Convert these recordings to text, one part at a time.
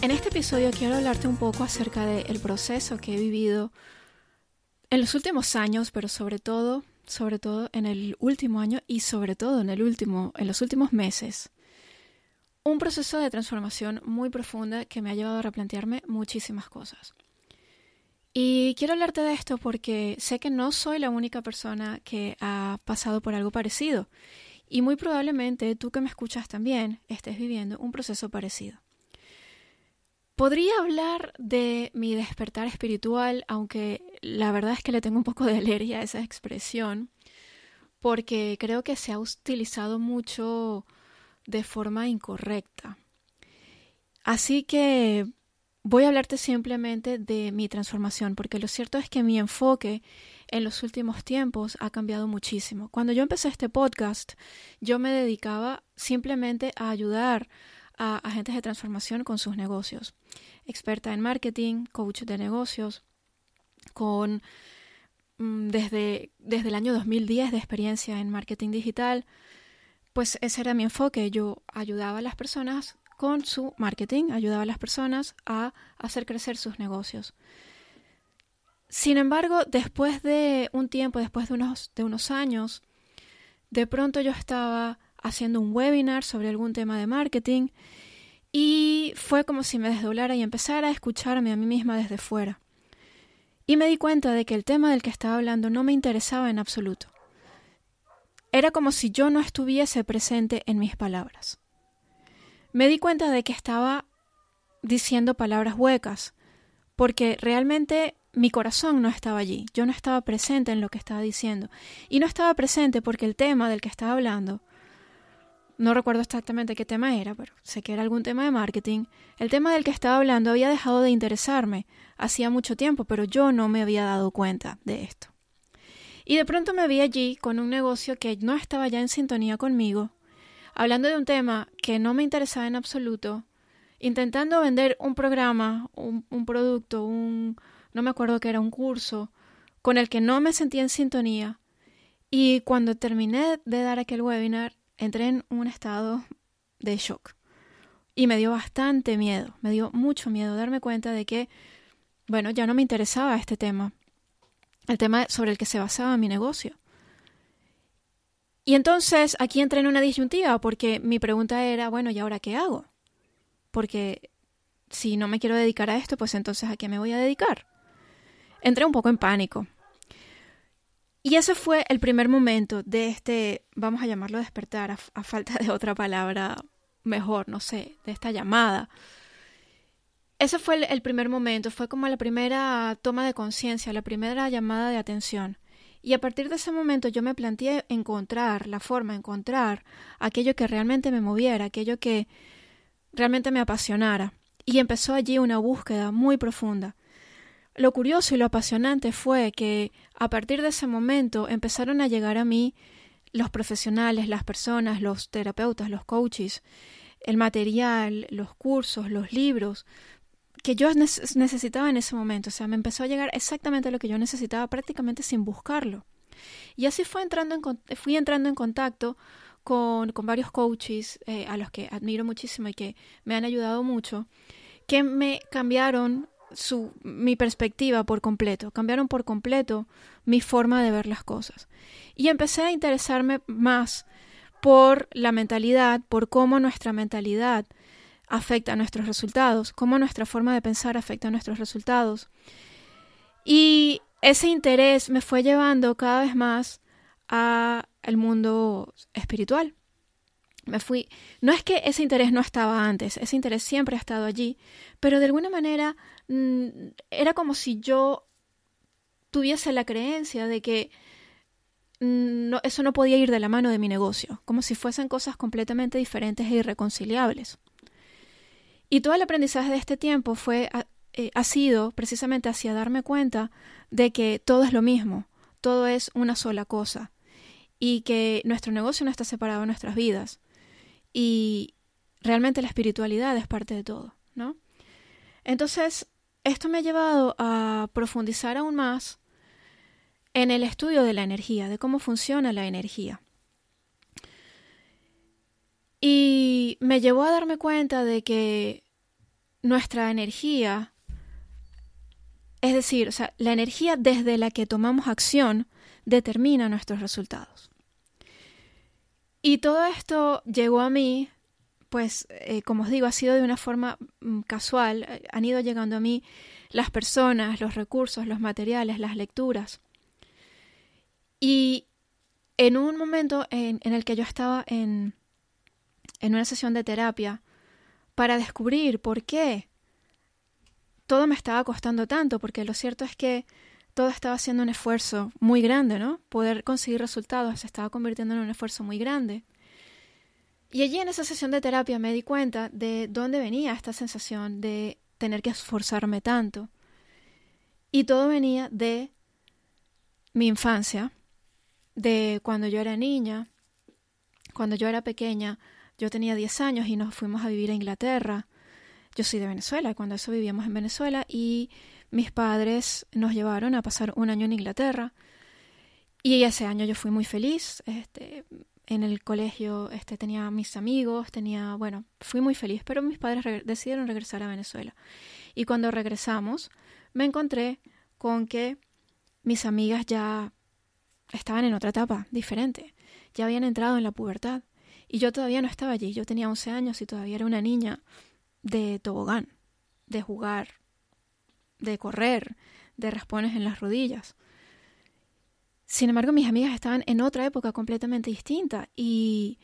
En este episodio quiero hablarte un poco acerca del proceso que he vivido en los últimos años, pero sobre todo, sobre todo en el último año y sobre todo en el último, en los últimos meses. Un proceso de transformación muy profunda que me ha llevado a replantearme muchísimas cosas. Y quiero hablarte de esto porque sé que no soy la única persona que ha pasado por algo parecido. Y muy probablemente tú que me escuchas también estés viviendo un proceso parecido. Podría hablar de mi despertar espiritual, aunque la verdad es que le tengo un poco de alergia a esa expresión, porque creo que se ha utilizado mucho de forma incorrecta. Así que voy a hablarte simplemente de mi transformación, porque lo cierto es que mi enfoque en los últimos tiempos ha cambiado muchísimo. Cuando yo empecé este podcast, yo me dedicaba simplemente a ayudar a agentes de transformación con sus negocios. Experta en marketing, coach de negocios, con mm, desde, desde el año 2010 de experiencia en marketing digital. Pues ese era mi enfoque. Yo ayudaba a las personas con su marketing, ayudaba a las personas a hacer crecer sus negocios. Sin embargo, después de un tiempo, después de unos, de unos años, de pronto yo estaba haciendo un webinar sobre algún tema de marketing y fue como si me desdoblara y empezara a escucharme a mí misma desde fuera. Y me di cuenta de que el tema del que estaba hablando no me interesaba en absoluto. Era como si yo no estuviese presente en mis palabras. Me di cuenta de que estaba diciendo palabras huecas, porque realmente mi corazón no estaba allí, yo no estaba presente en lo que estaba diciendo. Y no estaba presente porque el tema del que estaba hablando no recuerdo exactamente qué tema era, pero sé que era algún tema de marketing, el tema del que estaba hablando había dejado de interesarme hacía mucho tiempo, pero yo no me había dado cuenta de esto. Y de pronto me vi allí con un negocio que no estaba ya en sintonía conmigo, hablando de un tema que no me interesaba en absoluto, intentando vender un programa, un, un producto, un... no me acuerdo que era un curso, con el que no me sentía en sintonía. Y cuando terminé de dar aquel webinar, entré en un estado de shock. Y me dio bastante miedo, me dio mucho miedo darme cuenta de que, bueno, ya no me interesaba este tema, el tema sobre el que se basaba mi negocio. Y entonces aquí entré en una disyuntiva porque mi pregunta era, bueno, ¿y ahora qué hago? Porque si no me quiero dedicar a esto, pues entonces ¿a qué me voy a dedicar? Entré un poco en pánico. Y ese fue el primer momento de este, vamos a llamarlo despertar, a, falta de otra palabra mejor, no sé, de esta llamada. Ese fue el, primer momento, fue como la primera toma de conciencia, la primera llamada de atención. Y a partir de ese momento yo me planteé encontrar la forma, encontrar aquello que realmente me moviera, aquello que realmente me apasionara. Y empezó allí una búsqueda muy profunda. Lo curioso y lo apasionante fue que a partir de ese momento empezaron a llegar a mí los profesionales, las personas, los terapeutas, los coaches, el material, los cursos, los libros que yo necesitaba en ese momento. O sea, me empezó a llegar exactamente lo que yo necesitaba prácticamente sin buscarlo. Y así fue entrando en, fui entrando en contacto con, varios coaches eh, a los que admiro muchísimo y que me han ayudado mucho, que me cambiaron mi perspectiva por completo, cambiaron por completo mi forma de ver las cosas. Y empecé a interesarme más por la mentalidad, por cómo nuestra mentalidad afecta a nuestros resultados, cómo nuestra forma de pensar afecta a nuestros resultados. Y ese interés me fue llevando cada vez más a el mundo espiritual. Me fui, no es que ese interés no estaba antes, ese interés siempre ha estado allí, pero de alguna manera era como si yo tuviese la creencia de que mm, no, eso no podía ir de la mano de mi negocio, como si fuesen cosas completamente diferentes e irreconciliables. Y todo el aprendizaje de este tiempo fue, eh, ha sido precisamente hacia darme cuenta de que todo es lo mismo, todo es una sola cosa y que nuestro negocio no está separado de nuestras vidas y realmente la espiritualidad es parte de todo, ¿no? Entonces, esto me ha llevado a profundizar aún más en el estudio de la energía, de cómo funciona la energía. Y me llevó a darme cuenta de que nuestra energía, es decir, o sea, la energía desde la que tomamos acción determina nuestros resultados. Y todo esto llegó a mí, pues, eh, como os digo, ha sido de una forma mm, casual. Han ido llegando a mí las personas, los recursos, los materiales, las lecturas. Y en un momento en, el que yo estaba en, en una sesión de terapia para descubrir por qué todo me estaba costando tanto, porque lo cierto es que todo estaba haciendo un esfuerzo muy grande, ¿no? Poder conseguir resultados se estaba convirtiendo en un esfuerzo muy grande. Y allí en esa sesión de terapia me di cuenta de dónde venía esta sensación de tener que esforzarme tanto. Y todo venía de mi infancia, de cuando yo era niña, cuando yo era pequeña, yo tenía 10 años y nos fuimos a vivir a Inglaterra. Yo soy de Venezuela, cuando eso vivíamos en Venezuela y mis padres nos llevaron a pasar un año en Inglaterra. Y ese año yo fui muy feliz. Este, en el colegio este, tenía mis amigos, tenía, bueno, fui muy feliz, pero mis padres decidieron regresar a Venezuela. Y cuando regresamos, me encontré con que mis amigas ya estaban en otra etapa diferente, ya habían entrado en la pubertad y yo todavía no estaba allí, yo tenía 11 años y todavía era una niña de tobogán, de jugar, de correr, de raspones en las rodillas. Sin embargo, mis amigas estaban en otra época completamente distinta y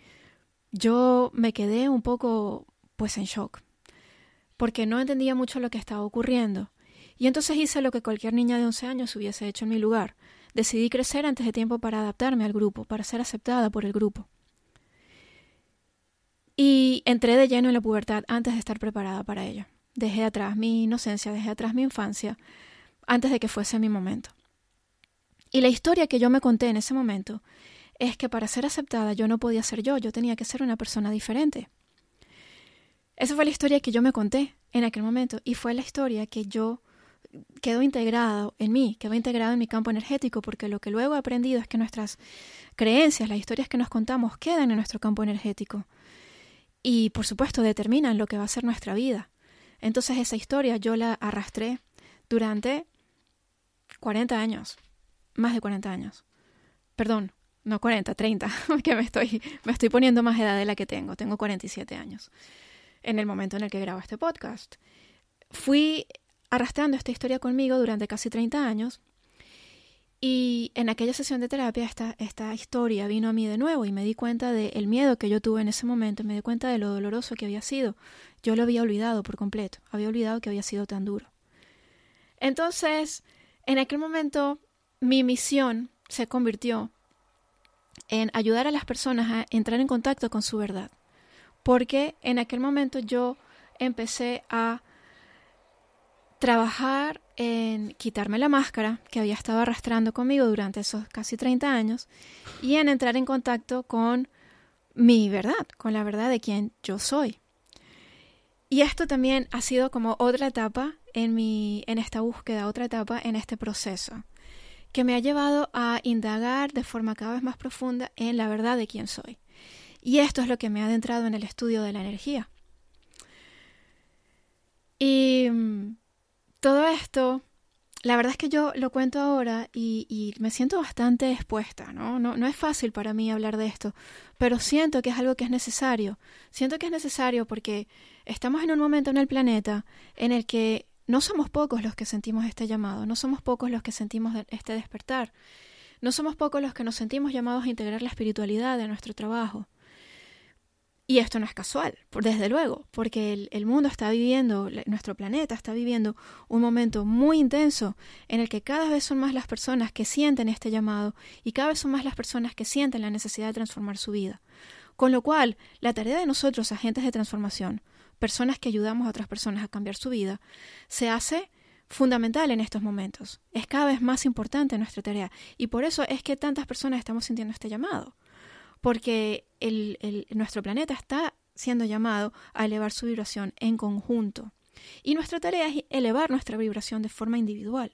yo me quedé un poco pues en shock, porque no entendía mucho lo que estaba ocurriendo. Y entonces hice lo que cualquier niña de 11 años hubiese hecho en mi lugar. Decidí crecer antes de tiempo para adaptarme al grupo, para ser aceptada por el grupo. Y entré de lleno en la pubertad antes de estar preparada para ello. Dejé atrás mi inocencia, dejé atrás mi infancia, antes de que fuese mi momento. Y la historia que yo me conté en ese momento es que para ser aceptada yo no podía ser yo, yo tenía que ser una persona diferente. Esa fue la historia que yo me conté en aquel momento y fue la historia que yo quedó integrado en mí, quedó integrado en mi campo energético, porque lo que luego he aprendido es que nuestras creencias, las historias que nos contamos, quedan en nuestro campo energético. Y por supuesto determinan lo que va a ser nuestra vida. Entonces esa historia yo la arrastré durante 40 años, más de 40 años. Perdón, no 40, 30, que me estoy, me estoy poniendo más edad de la que tengo. Tengo 47 años en el momento en el que grabo este podcast. Fui arrastrando esta historia conmigo durante casi 30 años. Y en aquella sesión de terapia esta, esta historia vino a mí de nuevo y me di cuenta del miedo que yo tuve en ese momento, me di cuenta de lo doloroso que había sido. Yo lo había olvidado por completo, había olvidado que había sido tan duro. Entonces, en aquel momento, mi misión se convirtió en ayudar a las personas a entrar en contacto con su verdad. Porque en aquel momento yo empecé a trabajar en quitarme la máscara que había estado arrastrando conmigo durante esos casi 30 años y en entrar en contacto con mi verdad, con la verdad de quien yo soy. Y esto también ha sido como otra etapa en mi en esta búsqueda, otra etapa en este proceso que me ha llevado a indagar de forma cada vez más profunda en la verdad de quién soy. Y esto es lo que me ha adentrado en el estudio de la energía. Y mm, todo esto, la verdad es que yo lo cuento ahora y, me siento bastante expuesta, ¿no? ¿no? No es fácil para mí hablar de esto, pero siento que es algo que es necesario. Siento que es necesario porque estamos en un momento en el planeta en el que no somos pocos los que sentimos este llamado, no somos pocos los que sentimos este despertar, no somos pocos los que nos sentimos llamados a integrar la espiritualidad en nuestro trabajo. Y esto no es casual, desde luego, porque el, mundo está viviendo, nuestro planeta está viviendo un momento muy intenso en el que cada vez son más las personas que sienten este llamado y cada vez son más las personas que sienten la necesidad de transformar su vida. Con lo cual, la tarea de nosotros, agentes de transformación, personas que ayudamos a otras personas a cambiar su vida, se hace fundamental en estos momentos. Es cada vez más importante nuestra tarea. Y por eso es que tantas personas estamos sintiendo este llamado. Porque el, nuestro planeta está siendo llamado a elevar su vibración en conjunto. Y nuestra tarea es elevar nuestra vibración de forma individual.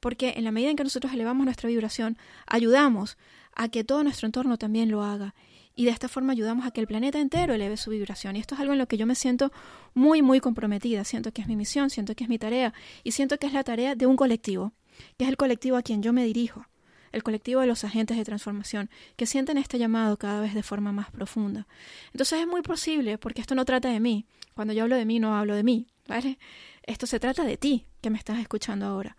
Porque en la medida en que nosotros elevamos nuestra vibración, ayudamos a que todo nuestro entorno también lo haga y de esta forma ayudamos a que el planeta entero eleve su vibración. Y esto es algo en lo que yo me siento muy, muy comprometida. Siento que es mi misión, siento que es mi tarea y siento que es la tarea de un colectivo, que es el colectivo a quien yo me dirijo, el colectivo de los agentes de transformación, que sienten este llamado cada vez de forma más profunda. Entonces es muy posible, porque esto no trata de mí. Cuando yo hablo de mí, no hablo de mí, ¿vale? Esto se trata de ti, que me estás escuchando ahora.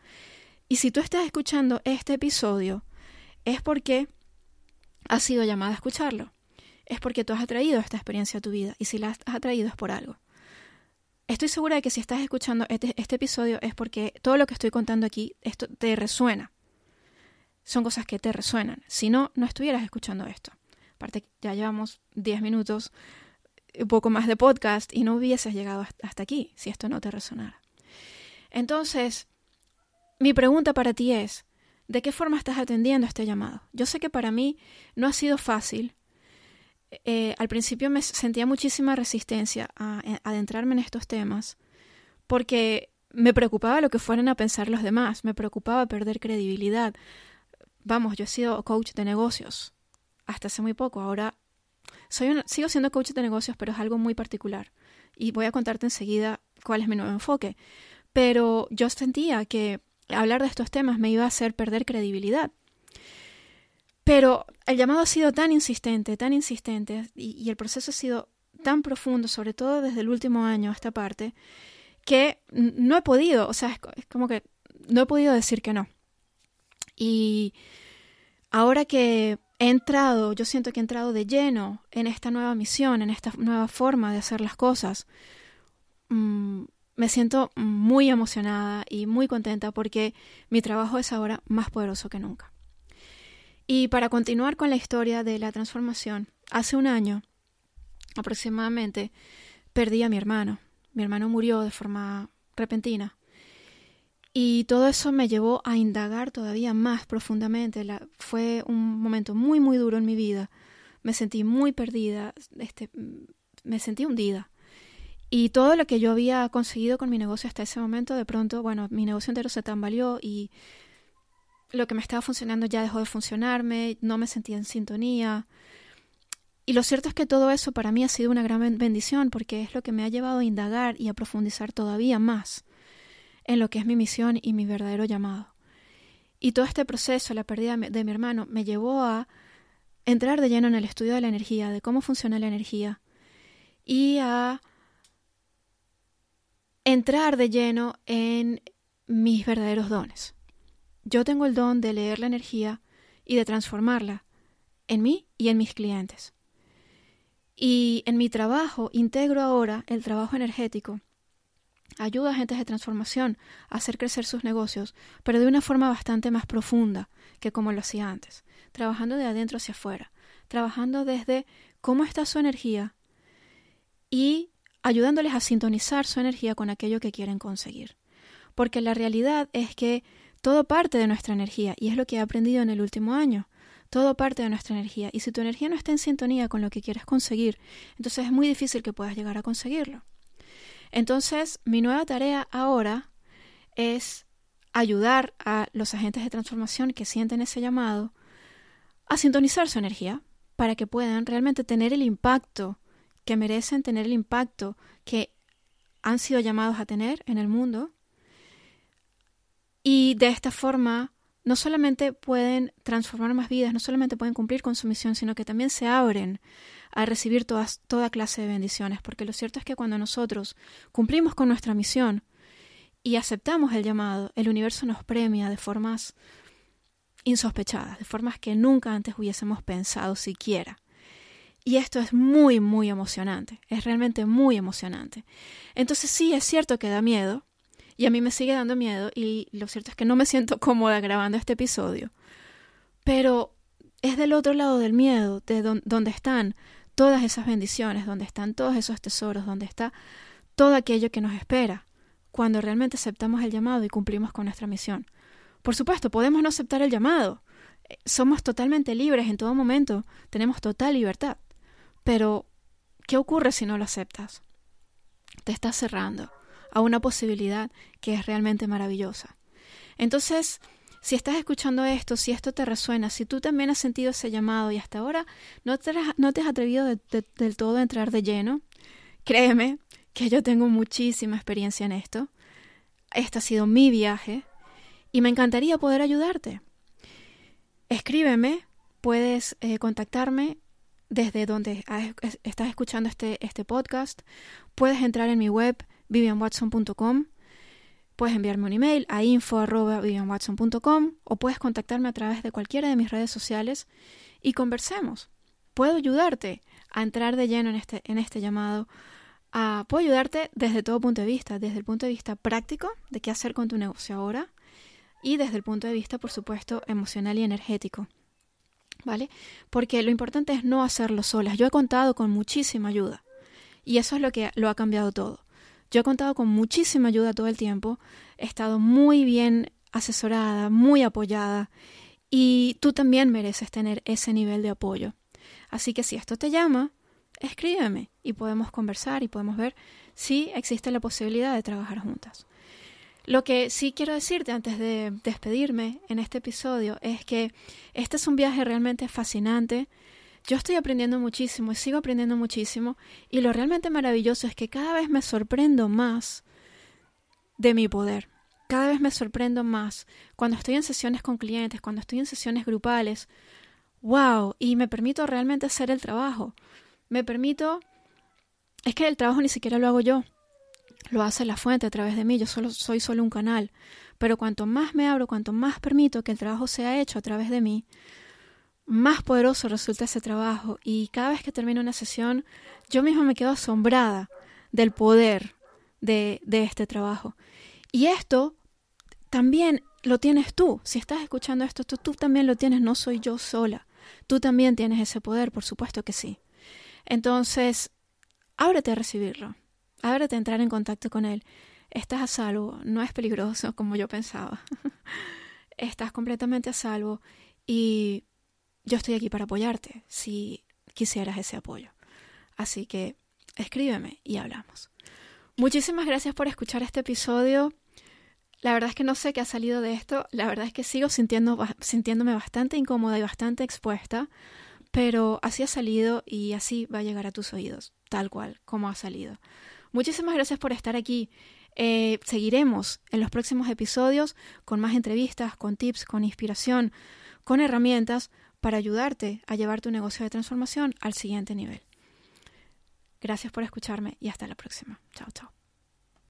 Y si tú estás escuchando este episodio, es porque has sido llamada a escucharlo es porque tú has atraído esta experiencia a tu vida y si la has atraído es por algo. Estoy segura de que si estás escuchando este, este, episodio es porque todo lo que estoy contando aquí esto te resuena. Son cosas que te resuenan. Si no, no estuvieras escuchando esto. Aparte, ya llevamos 10 minutos, un poco más de podcast y no hubieses llegado hasta aquí si esto no te resonara. Entonces, mi pregunta para ti es, ¿de qué forma estás atendiendo este llamado? Yo sé que para mí no ha sido fácil eh, al principio me sentía muchísima resistencia a, adentrarme en estos temas porque me preocupaba lo que fueran a pensar los demás, me preocupaba perder credibilidad. Vamos, yo he sido coach de negocios hasta hace muy poco, ahora soy sigo siendo coach de negocios, pero es algo muy particular y voy a contarte enseguida cuál es mi nuevo enfoque. Pero yo sentía que hablar de estos temas me iba a hacer perder credibilidad pero el llamado ha sido tan insistente, tan insistente, y, el proceso ha sido tan profundo, sobre todo desde el último año a esta parte, que no he podido, o sea, es, como que no he podido decir que no. Y ahora que he entrado, yo siento que he entrado de lleno en esta nueva misión, en esta nueva forma de hacer las cosas, mm, me siento muy emocionada y muy contenta porque mi trabajo es ahora más poderoso que nunca. Y para continuar con la historia de la transformación, hace un año aproximadamente perdí a mi hermano. Mi hermano murió de forma repentina. Y todo eso me llevó a indagar todavía más profundamente. fue un momento muy, muy duro en mi vida. Me sentí muy perdida, este, me sentí hundida. Y todo lo que yo había conseguido con mi negocio hasta ese momento, de pronto, bueno, mi negocio entero se tambaleó y lo que me estaba funcionando ya dejó de funcionarme, no me sentía en sintonía. Y lo cierto es que todo eso para mí ha sido una gran bendición porque es lo que me ha llevado a indagar y a profundizar todavía más en lo que es mi misión y mi verdadero llamado. Y todo este proceso, la pérdida de mi hermano, me llevó a entrar de lleno en el estudio de la energía, de cómo funciona la energía, y a entrar de lleno en mis verdaderos dones. Yo tengo el don de leer la energía y de transformarla en mí y en mis clientes. Y en mi trabajo integro ahora el trabajo energético. Ayudo a agentes de transformación a hacer crecer sus negocios, pero de una forma bastante más profunda que como lo hacía antes, trabajando de adentro hacia afuera, trabajando desde cómo está su energía y ayudándoles a sintonizar su energía con aquello que quieren conseguir. Porque la realidad es que todo parte de nuestra energía y es lo que he aprendido en el último año. Todo parte de nuestra energía y si tu energía no está en sintonía con lo que quieres conseguir, entonces es muy difícil que puedas llegar a conseguirlo. Entonces, mi nueva tarea ahora es ayudar a los agentes de transformación que sienten ese llamado a sintonizar su energía para que puedan realmente tener el impacto que merecen, tener el impacto que han sido llamados a tener en el mundo. Y de esta forma no solamente pueden transformar más vidas, no solamente pueden cumplir con su misión, sino que también se abren a recibir toda clase de bendiciones, porque lo cierto es que cuando nosotros cumplimos con nuestra misión y aceptamos el llamado, el universo nos premia de formas insospechadas, de formas que nunca antes hubiésemos pensado siquiera. Y esto es muy, muy emocionante, es realmente muy emocionante. Entonces sí, es cierto que da miedo, y a mí me sigue dando miedo y lo cierto es que no me siento cómoda grabando este episodio. Pero es del otro lado del miedo, de donde están todas esas bendiciones, donde están todos esos tesoros, donde está todo aquello que nos espera cuando realmente aceptamos el llamado y cumplimos con nuestra misión. Por supuesto, podemos no aceptar el llamado. Eh, somos totalmente libres en todo momento, tenemos total libertad. Pero, ¿qué ocurre si no lo aceptas? Te estás cerrando a una posibilidad que es realmente maravillosa. Entonces, si estás escuchando esto, si esto te resuena, si tú también has sentido ese llamado y hasta ahora no te, no te has atrevido del todo a entrar de lleno, créeme que yo tengo muchísima experiencia en esto. Este ha sido mi viaje y me encantaría poder ayudarte. Escríbeme, puedes eh, contactarme desde donde estás escuchando este, este podcast. Puedes entrar en mi web vivianwatson.com. Puedes enviarme un email a info.vivianwatson.com o puedes contactarme a través de cualquiera de mis redes sociales y conversemos. Puedo ayudarte a entrar de lleno en este, en este llamado. puedo ayudarte desde todo punto de vista, desde el punto de vista práctico de qué hacer con tu negocio ahora y desde el punto de vista, por supuesto, emocional y energético. ¿Vale? Porque lo importante es no hacerlo solas. Yo he contado con muchísima ayuda y eso es lo que lo ha cambiado todo. Yo he contado con muchísima ayuda todo el tiempo, he estado muy bien asesorada, muy apoyada y tú también mereces tener ese nivel de apoyo. Así que si esto te llama, escríbeme y podemos conversar y podemos ver si existe la posibilidad de trabajar juntas. Lo que sí quiero decirte antes de despedirme en este episodio es que este es un viaje realmente fascinante yo estoy aprendiendo muchísimo y sigo aprendiendo muchísimo y lo realmente maravilloso es que cada vez me sorprendo más de mi poder. Cada vez me sorprendo más cuando estoy en sesiones con clientes, cuando estoy en sesiones grupales. ¡Wow! Y me permito realmente hacer el trabajo. Me permito... Es que el trabajo ni siquiera lo hago yo. Lo hace la fuente a través de mí. Yo solo soy solo un canal. Pero cuanto más me abro, cuanto más permito que el trabajo sea hecho a través de mí, más poderoso resulta ese trabajo y cada vez que termino una sesión yo misma me quedo asombrada del poder de, de este trabajo. Y esto también lo tienes tú. Si estás escuchando esto, tú, tú también lo tienes, no soy yo sola. Tú también tienes ese poder, por supuesto que sí. Entonces, ábrete a recibirlo, ábrete a entrar en contacto con él. Estás a salvo, no es peligroso como yo pensaba. Estás completamente a salvo y yo estoy aquí para apoyarte si quisieras ese apoyo. Así que escríbeme y hablamos. Muchísimas gracias por escuchar este episodio. La verdad es que no sé qué ha salido de esto. La verdad es que sigo sintiéndome bastante incómoda y bastante expuesta. Pero así ha salido y así va a llegar a tus oídos, tal cual como ha salido. Muchísimas gracias por estar aquí. Eh, seguiremos en los próximos episodios con más entrevistas, con tips, con inspiración, con herramientas para ayudarte a llevar tu negocio de transformación al siguiente nivel. Gracias por escucharme y hasta la próxima. Chao, chao.